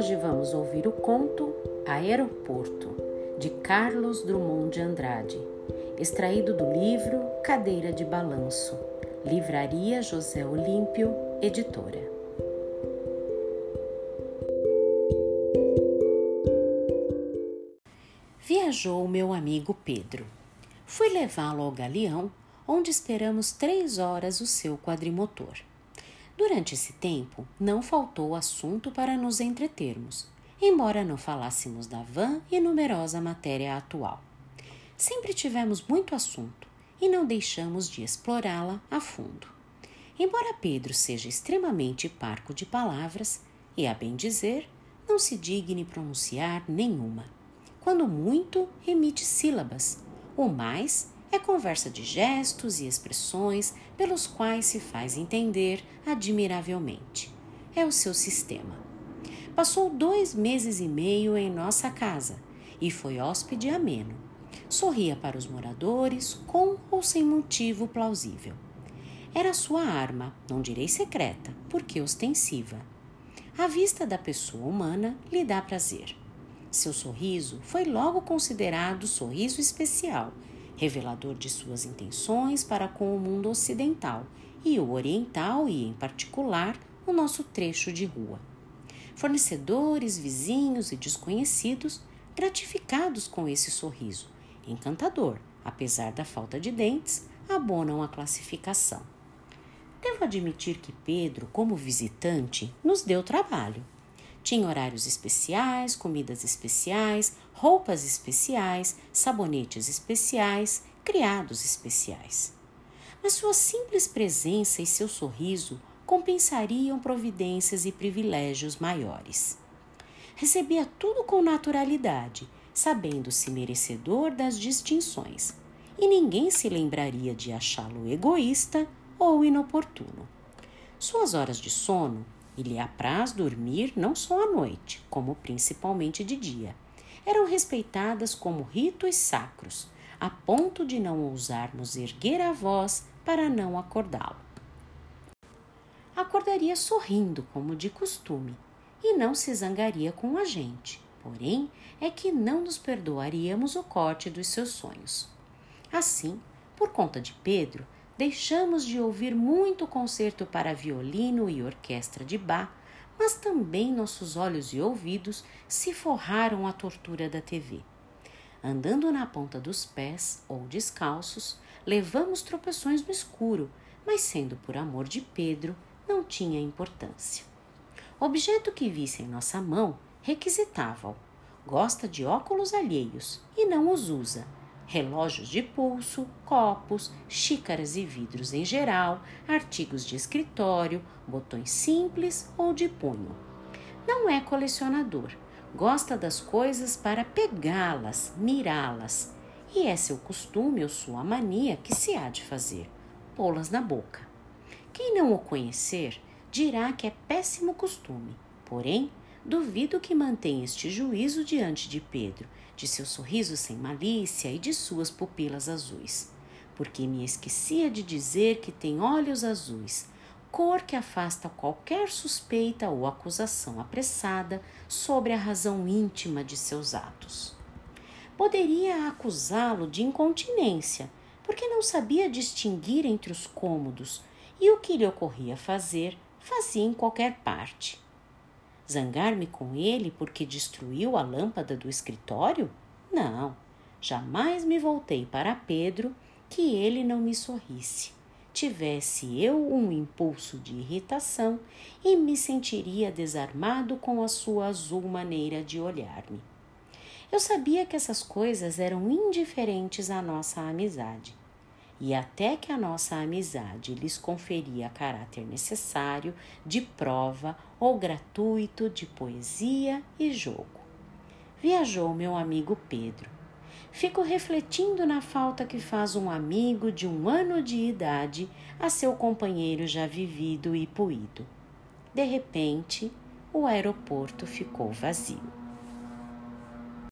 Hoje vamos ouvir o conto Aeroporto, de Carlos Drummond de Andrade, extraído do livro Cadeira de Balanço, Livraria José Olímpio, editora. Viajou meu amigo Pedro. Fui levá-lo ao galeão, onde esperamos três horas o seu quadrimotor. Durante esse tempo, não faltou assunto para nos entretermos, embora não falássemos da van e numerosa matéria atual. Sempre tivemos muito assunto e não deixamos de explorá-la a fundo. Embora Pedro seja extremamente parco de palavras, e a bem dizer, não se digne pronunciar nenhuma. Quando muito, emite sílabas, o mais é conversa de gestos e expressões pelos quais se faz entender admiravelmente. É o seu sistema. Passou dois meses e meio em nossa casa e foi hóspede ameno. Sorria para os moradores com ou sem motivo plausível. Era sua arma, não direi secreta, porque ostensiva. A vista da pessoa humana lhe dá prazer. Seu sorriso foi logo considerado sorriso especial revelador de suas intenções para com o mundo ocidental e o oriental e, em particular, o nosso trecho de rua. Fornecedores, vizinhos e desconhecidos gratificados com esse sorriso, encantador, apesar da falta de dentes, abonam a classificação. Devo admitir que Pedro, como visitante, nos deu trabalho. Tinha horários especiais, comidas especiais, roupas especiais, sabonetes especiais, criados especiais. Mas sua simples presença e seu sorriso compensariam providências e privilégios maiores. Recebia tudo com naturalidade, sabendo-se merecedor das distinções, e ninguém se lembraria de achá-lo egoísta ou inoportuno. Suas horas de sono e lhe apraz dormir não só à noite, como principalmente de dia. Eram respeitadas como ritos sacros, a ponto de não ousarmos erguer a voz para não acordá-lo. Acordaria sorrindo, como de costume, e não se zangaria com a gente, porém é que não nos perdoaríamos o corte dos seus sonhos. Assim, por conta de Pedro, deixamos de ouvir muito concerto para violino e orquestra de Bach, mas também nossos olhos e ouvidos se forraram à tortura da TV. Andando na ponta dos pés ou descalços, levamos tropeções no escuro, mas sendo por amor de Pedro, não tinha importância. Objeto que visse em nossa mão, requisitava-o. Gosta de óculos alheios e não os usa relógios de pulso, copos, xícaras e vidros em geral, artigos de escritório, botões simples ou de punho. Não é colecionador, gosta das coisas para pegá-las, mirá-las, e é seu costume ou sua mania que se há de fazer, pô-las na boca. Quem não o conhecer dirá que é péssimo costume, porém, duvido que mantenha este juízo diante de Pedro de seu sorriso sem malícia e de suas pupilas azuis, porque me esquecia de dizer que tem olhos azuis, cor que afasta qualquer suspeita ou acusação apressada sobre a razão íntima de seus atos. Poderia acusá-lo de incontinência, porque não sabia distinguir entre os cômodos e o que lhe ocorria fazer, fazia em qualquer parte. Zangar-me com ele porque destruiu a lâmpada do escritório? Não, jamais me voltei para Pedro que ele não me sorrisse. Tivesse eu um impulso de irritação e me sentiria desarmado com a sua azul maneira de olhar-me. Eu sabia que essas coisas eram indiferentes à nossa amizade e até que a nossa amizade lhes conferia caráter necessário de prova ou gratuito de poesia e jogo. Viajou meu amigo Pedro. Fico refletindo na falta que faz um amigo de um ano de idade a seu companheiro já vivido e poído. De repente, o aeroporto ficou vazio.